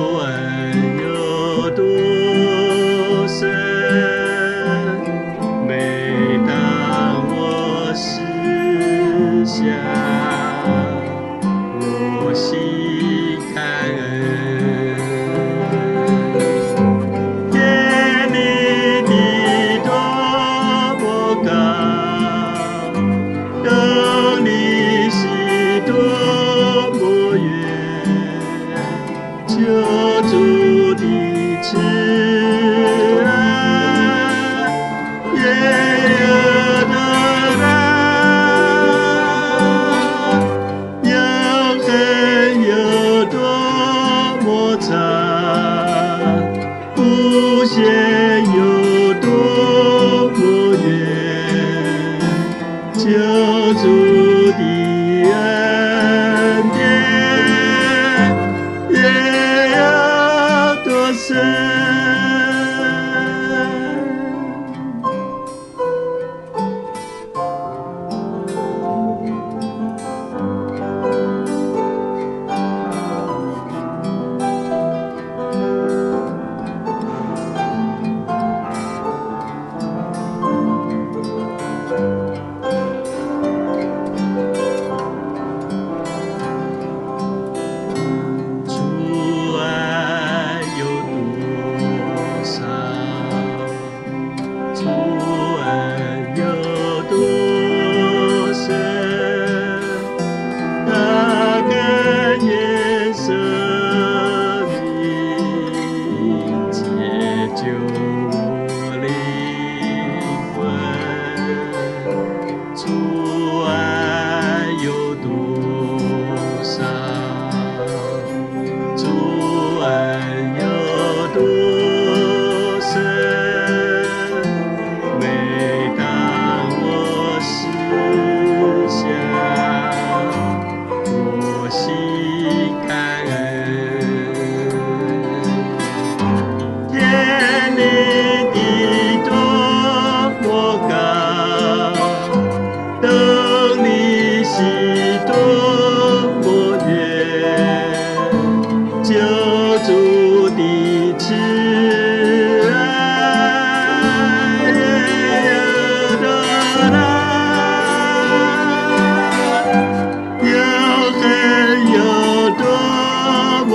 away. 我住的岸边，野鸭多生。做。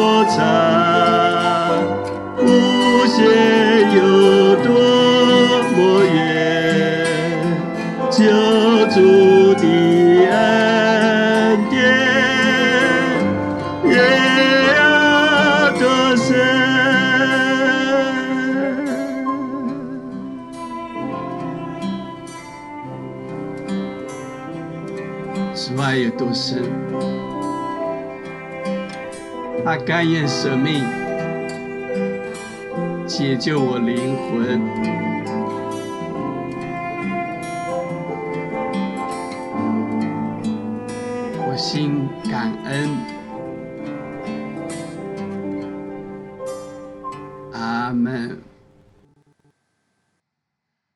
多长？无限有多么远？救助的岸边，夜有多深？此外有多深？他甘愿舍命解救我灵魂。我心感恩。阿门。